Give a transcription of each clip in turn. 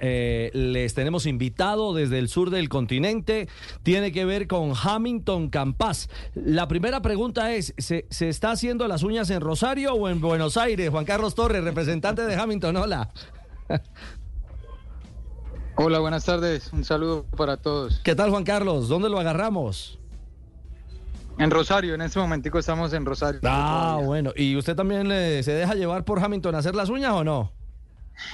Eh, les tenemos invitado desde el sur del continente. Tiene que ver con Hamilton Campas. La primera pregunta es: ¿se, ¿se, está haciendo las uñas en Rosario o en Buenos Aires? Juan Carlos Torres, representante de Hamilton. Hola. Hola, buenas tardes. Un saludo para todos. ¿Qué tal, Juan Carlos? ¿Dónde lo agarramos? En Rosario, en este momentico estamos en Rosario. Ah, todavía. bueno. ¿Y usted también eh, se deja llevar por Hamilton a hacer las uñas o no?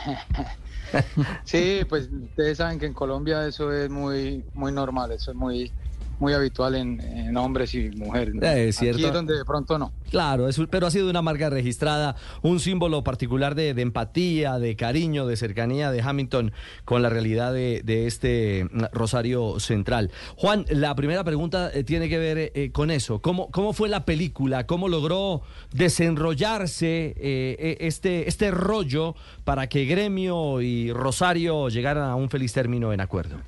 sí, pues ustedes saben que en Colombia eso es muy, muy normal, eso es muy, muy habitual en, en hombres y mujeres. ¿no? Es cierto. Aquí es donde de pronto no. Claro, es, pero ha sido una marca registrada, un símbolo particular de, de, empatía, de cariño, de cercanía de Hamilton con la realidad de, de este Rosario Central. Juan, la primera pregunta eh, tiene que ver eh, con eso. ¿Cómo, ¿Cómo fue la película? ¿Cómo logró desenrollarse eh, este, este rollo para que Gremio y Rosario llegaran a un feliz término en acuerdo?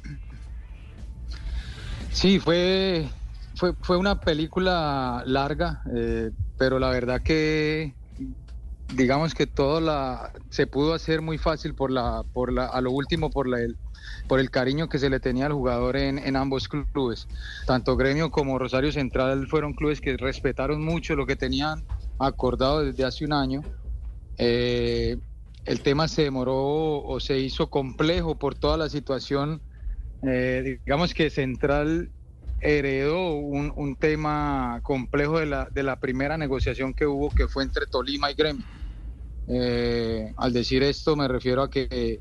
Sí, fue, fue, fue una película larga, eh, pero la verdad que digamos que todo la se pudo hacer muy fácil por la, por la, a lo último por la, el, por el cariño que se le tenía al jugador en, en, ambos clubes. Tanto Gremio como Rosario Central fueron clubes que respetaron mucho lo que tenían acordado desde hace un año. Eh, el tema se demoró o se hizo complejo por toda la situación eh, digamos que Central heredó un, un, tema complejo de la, de la primera negociación que hubo, que fue entre Tolima y Gremio. Eh, al decir esto me refiero a que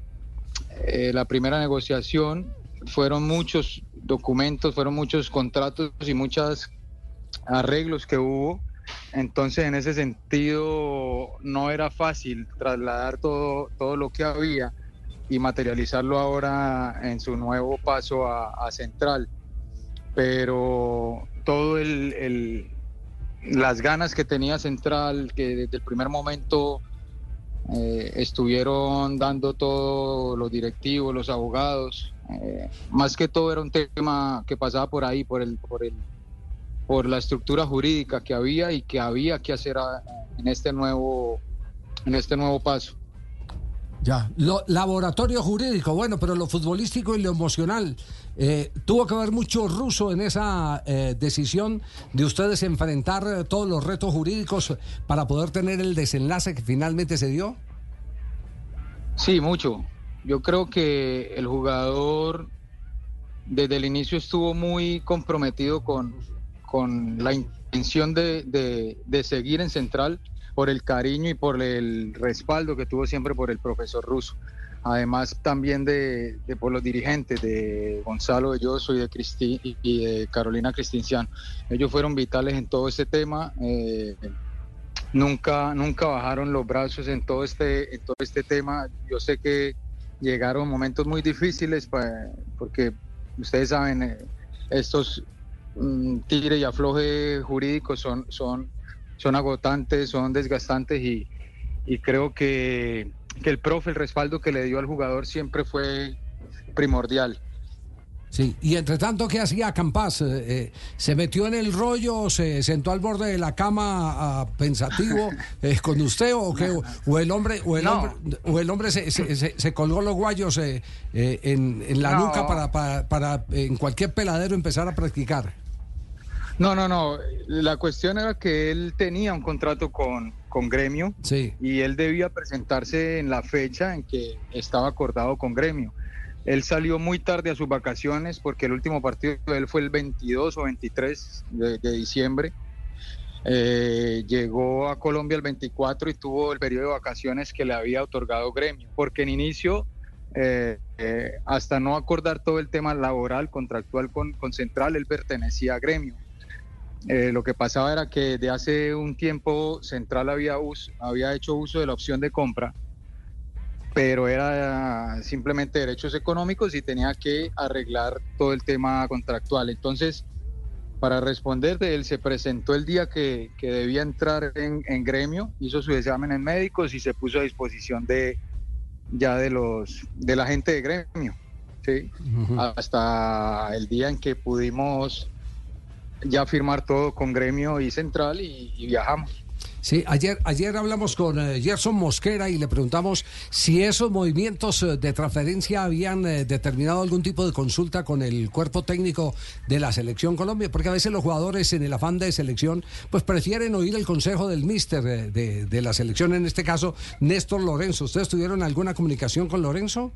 eh, la primera negociación fueron muchos documentos, fueron muchos contratos y muchos arreglos que hubo. Entonces, en ese sentido, no era fácil trasladar todo, todo lo que había y materializarlo ahora en su nuevo paso a, Central. Pero todo el, las ganas que tenía Central, que desde el primer momento eh, estuvieron dando todos los directivos, los abogados, eh, más que todo era un tema que pasaba por ahí, por el, por el, por la estructura jurídica que había y que había que hacer en este nuevo, en este nuevo paso. Ya, lo, laboratorio jurídico, bueno, pero lo futbolístico y lo emocional. Eh, ¿Tuvo que haber mucho ruso en esa eh, decisión de ustedes enfrentar todos los retos jurídicos para poder tener el desenlace que finalmente se dio? Sí, mucho. Yo creo que el jugador desde el inicio estuvo muy comprometido con, con la intención de, de seguir en Central por el cariño y por el respaldo que tuvo siempre por el profesor Russo. Además también de, por los dirigentes de Gonzalo Belloso y de, Cristi, y de Carolina Cristinciano. Ellos fueron vitales en todo este tema. Eh, nunca, nunca bajaron los brazos en todo, este, en todo este tema. Yo sé que llegaron momentos muy difíciles para, porque ustedes saben, eh, estos mm, tire y afloje jurídicos son, son son agotantes, son desgastantes y, y creo que, que, el profe, el respaldo que le dio al jugador siempre fue primordial. Sí, y entre tanto, ¿qué hacía Campas? Eh, ¿Se metió en el rollo, se sentó al borde de la cama pensativo eh, con usted o, qué? o el hombre, o el no. hombre, o el hombre se, se, se, se colgó los guayos eh, en, en, la no. nuca para, para, para en cualquier peladero empezar a practicar? No, no, no. La cuestión era que él tenía un contrato con, con Gremio sí. y él debía presentarse en la fecha en que estaba acordado con Gremio. Él salió muy tarde a sus vacaciones porque el último partido de él fue el 22 o 23 de, de diciembre. Eh, llegó a Colombia el 24 y tuvo el periodo de vacaciones que le había otorgado Gremio, porque en inicio eh, eh, hasta no acordar todo el tema laboral, contractual con, con Central, él pertenecía a Gremio. Eh, lo que pasaba era que de hace un tiempo Central había, us había hecho uso de la opción de compra, pero era simplemente derechos económicos y tenía que arreglar todo el tema contractual. Entonces, para responder de él, se presentó el día que, que debía entrar en, en, gremio, hizo su examen en médicos y se puso a disposición de ya de los de la gente de gremio. ¿sí? Uh -huh. Hasta el día en que pudimos ya firmar todo con gremio y central y, viajamos. Sí, ayer, ayer hablamos con eh, Gerson Mosquera y le preguntamos si esos movimientos eh, de transferencia habían eh, determinado algún tipo de consulta con el cuerpo técnico de la selección Colombia, porque a veces los jugadores en el afán de selección pues prefieren oír el consejo del míster de, de la selección, en este caso Néstor Lorenzo. ¿Ustedes tuvieron alguna comunicación con Lorenzo?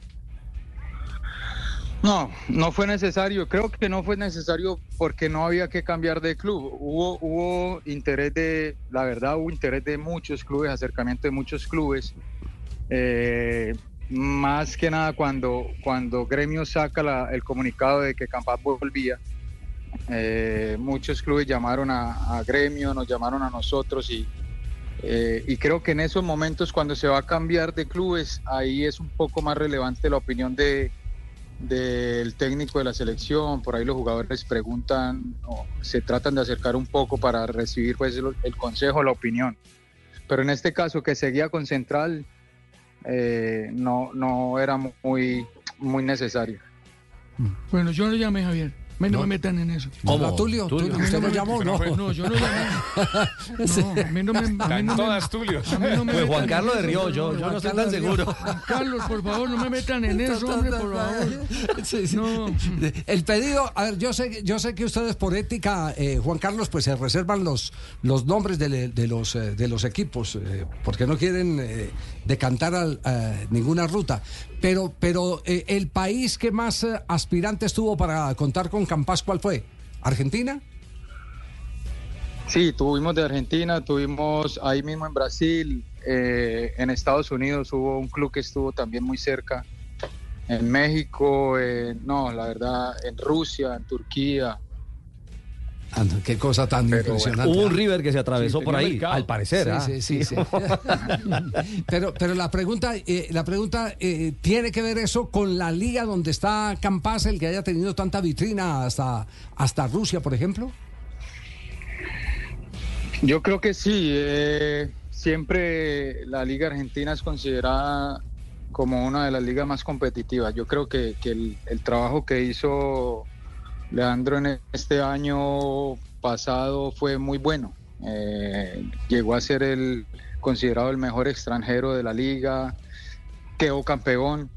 No, no fue necesario. Creo que no fue necesario porque no había que cambiar de club. Hubo, hubo interés de, la verdad, hubo interés de muchos clubes, acercamiento de muchos clubes. Eh, más que nada cuando, cuando Gremio saca el comunicado de que Campas volvía, eh, muchos clubes llamaron a, Gremio, nos llamaron a nosotros y, eh, y creo que en esos momentos cuando se va a cambiar de clubes, ahí es un poco más relevante la opinión de, del técnico de la selección, por ahí los jugadores preguntan, o se tratan de acercar un poco para recibir pues el, consejo, la opinión. Pero en este caso que seguía con Central, eh, no, no era muy, muy necesario. Bueno, yo le llamé Javier no, me metan en eso. ¿Cómo? Tulio? ¿Tulio? ¿Usted lo llamó? No. no, yo no llamé. No, a mí no me... A no todas Tulio. pues Juan Carlos de Río, yo, yo no estoy tan seguro. Juan Carlos, por favor, no me metan en eso, hombre, por favor. Sí, sí. No. El pedido, a ver, yo sé, yo sé que ustedes por ética, eh, Juan Carlos, pues se reservan los, los nombres de, de los, eh, de los equipos, eh, porque no quieren eh, decantar al, ninguna ruta. Pero, pero eh, el país que más aspirantes tuvo para contar con Campas, ¿cuál fue? ¿Argentina? Sí, tuvimos de Argentina, tuvimos ahí mismo en Brasil, eh, en Estados Unidos hubo un club que estuvo también muy cerca, en México, no, la verdad, en Rusia, en Turquía, Ah, qué cosa tan impresionante. hubo un River que se atravesó por ahí, al parecer. Sí, sí, ¿ah? pero, pero la pregunta, eh, la pregunta eh, tiene que ver eso con la liga donde está Campas, el que haya tenido tanta vitrina hasta, hasta Rusia, por ejemplo. Yo creo que sí. Eh, siempre la liga argentina es considerada como una de las ligas más competitivas. Yo creo que, el, el trabajo que hizo Leandro en este año pasado fue muy bueno. Eh, llegó a ser el considerado el mejor extranjero de la liga, quedó campeón.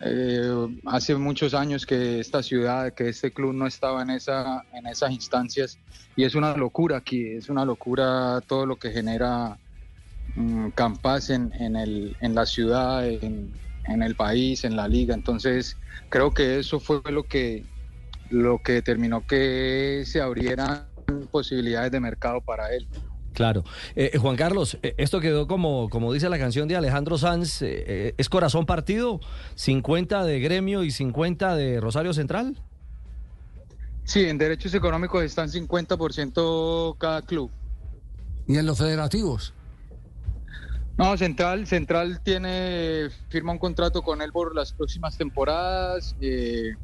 Eh, hace muchos años que esta ciudad, que este club no estaba en, esa, en esas instancias y es una locura aquí, es una locura todo lo que genera um, Campas en, en, el, en la ciudad, en, en el país, en la liga. Entonces creo que eso fue lo que, lo que determinó que se abrieran posibilidades de mercado para él. Claro. Eh, eh, Juan Carlos, eh, esto quedó como, como dice la canción de Alejandro Sanz, ¿es corazón partido? ¿50 de gremio y 50 de Rosario Central? Sí, en derechos económicos están 50% cada club. ¿Y en los federativos? No, Central, Central tiene, firma un contrato con él por las próximas temporadas. Eh,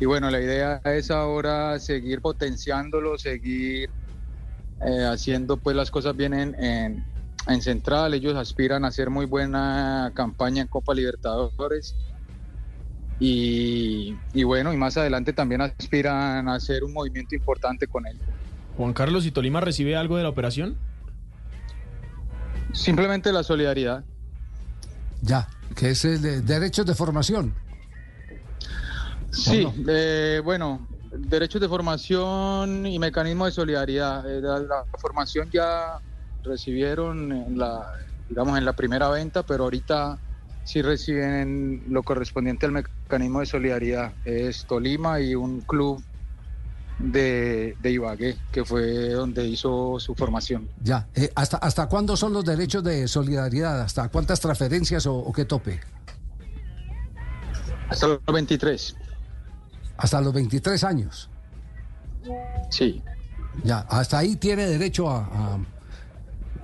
y bueno, la idea es ahora seguir potenciándolo, seguir eh, haciendo pues las cosas bien en, en, Central. Ellos aspiran a hacer muy buena campaña en Copa Libertadores. Y, y, bueno, y más adelante también aspiran a hacer un movimiento importante con él. Juan Carlos, ¿y Tolima recibe algo de la operación? Simplemente la solidaridad. Ya, que es el de derechos de formación. Sí, eh, bueno, derechos de formación y mecanismo de solidaridad. Eh, la, formación ya recibieron en la, digamos, en la primera venta, pero ahorita sí reciben lo correspondiente al mecanismo de solidaridad. Es Tolima y un club de, de Ibagué, que fue donde hizo su formación. Ya, eh, ¿hasta, ¿hasta cuándo son los derechos de solidaridad? ¿Hasta cuántas transferencias o, o qué tope? Hasta los 23 hasta los 23 años. Sí. Ya, hasta ahí tiene derecho a, a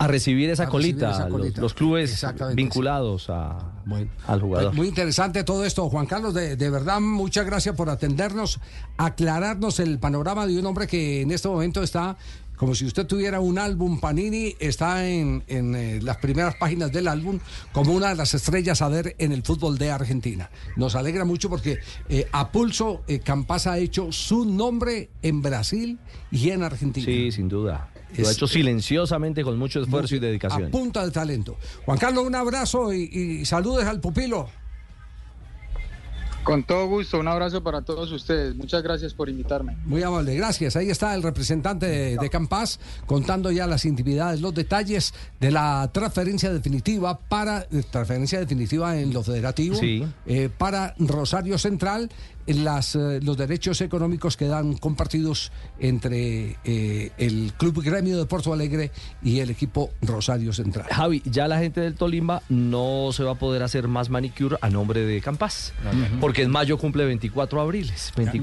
recibir esa, colita, Los, clubes vinculados a, al jugador. Muy interesante todo esto, Juan Carlos. De, de, verdad, muchas gracias por atendernos, aclararnos el panorama de un hombre que en este momento está como si usted tuviera un álbum Panini, está en, eh, las primeras páginas del álbum como una de las estrellas a ver en el fútbol de Argentina. Nos alegra mucho porque eh, a pulso eh, Campas ha hecho su nombre en Brasil y en Argentina. Sí, sin duda. Lo ha hecho silenciosamente con mucho esfuerzo y A dedicación. punta de talento. Juan Carlos, un abrazo y, y saludes al pupilo. Con todo gusto, un abrazo para todos ustedes. Muchas gracias por invitarme. Muy amable, gracias. Ahí está el representante de, de Campas contando ya las intimidades, los detalles de la transferencia definitiva para eh, transferencia definitiva en lo federativo Sí. eh, para Rosario Central. en Las, eh, los derechos económicos quedan compartidos entre eh, el Club Gremio de Porto Alegre y el equipo Rosario Central. Javi, ya la gente del Tolima no se va a poder hacer más manicure a nombre de Campas, porque en mayo cumple 24 abriles. 24